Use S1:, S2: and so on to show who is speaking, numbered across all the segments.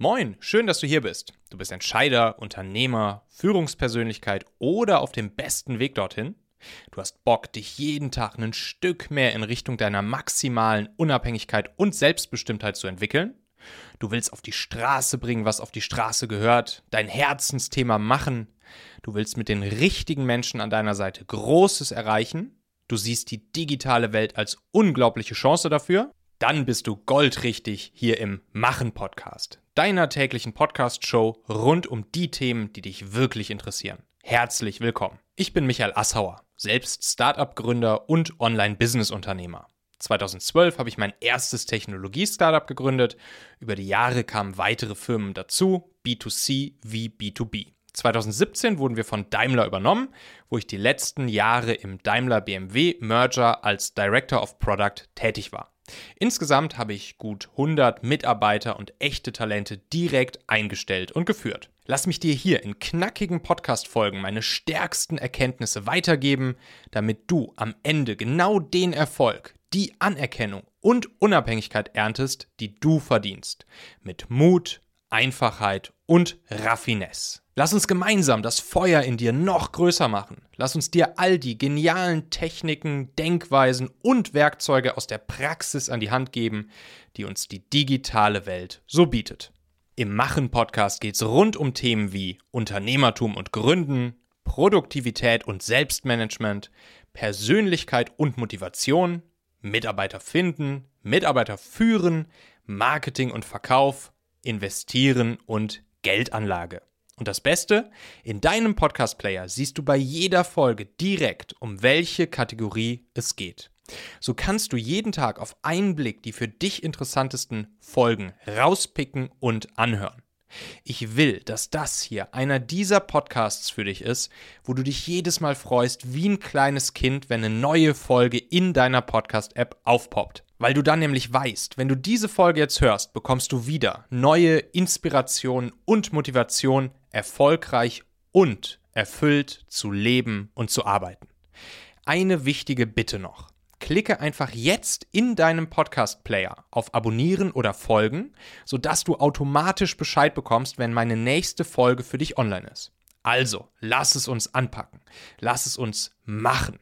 S1: Moin, schön, dass du hier bist. Du bist Entscheider, Unternehmer, Führungspersönlichkeit oder auf dem besten Weg dorthin. Du hast Bock, dich jeden Tag ein Stück mehr in Richtung deiner maximalen Unabhängigkeit und Selbstbestimmtheit zu entwickeln. Du willst auf die Straße bringen, was auf die Straße gehört, dein Herzensthema machen. Du willst mit den richtigen Menschen an deiner Seite Großes erreichen. Du siehst die digitale Welt als unglaubliche Chance dafür dann bist du goldrichtig hier im Machen Podcast, deiner täglichen Podcast-Show rund um die Themen, die dich wirklich interessieren. Herzlich willkommen. Ich bin Michael Assauer, selbst Startup-Gründer und Online-Business-Unternehmer. 2012 habe ich mein erstes Technologie-Startup gegründet. Über die Jahre kamen weitere Firmen dazu, B2C wie B2B. 2017 wurden wir von Daimler übernommen, wo ich die letzten Jahre im Daimler BMW Merger als Director of Product tätig war. Insgesamt habe ich gut 100 Mitarbeiter und echte Talente direkt eingestellt und geführt. Lass mich dir hier in knackigen Podcast-Folgen meine stärksten Erkenntnisse weitergeben, damit du am Ende genau den Erfolg, die Anerkennung und Unabhängigkeit erntest, die du verdienst. Mit Mut, Einfachheit und Raffinesse. Lass uns gemeinsam das Feuer in dir noch größer machen. Lass uns dir all die genialen Techniken, Denkweisen und Werkzeuge aus der Praxis an die Hand geben, die uns die digitale Welt so bietet. Im Machen-Podcast geht es rund um Themen wie Unternehmertum und Gründen, Produktivität und Selbstmanagement, Persönlichkeit und Motivation, Mitarbeiter finden, Mitarbeiter führen, Marketing und Verkauf, Investieren und Geldanlage. Und das Beste, in deinem Podcast-Player siehst du bei jeder Folge direkt, um welche Kategorie es geht. So kannst du jeden Tag auf einen Blick die für dich interessantesten Folgen rauspicken und anhören. Ich will, dass das hier einer dieser Podcasts für dich ist, wo du dich jedes Mal freust wie ein kleines Kind, wenn eine neue Folge in deiner Podcast-App aufpoppt. Weil du dann nämlich weißt, wenn du diese Folge jetzt hörst, bekommst du wieder neue Inspiration und Motivation, erfolgreich und erfüllt zu leben und zu arbeiten. Eine wichtige Bitte noch. Klicke einfach jetzt in deinem Podcast-Player auf Abonnieren oder Folgen, sodass du automatisch Bescheid bekommst, wenn meine nächste Folge für dich online ist. Also, lass es uns anpacken. Lass es uns machen.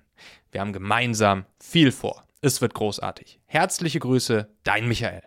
S1: Wir haben gemeinsam viel vor. Es wird großartig. Herzliche Grüße, dein Michael.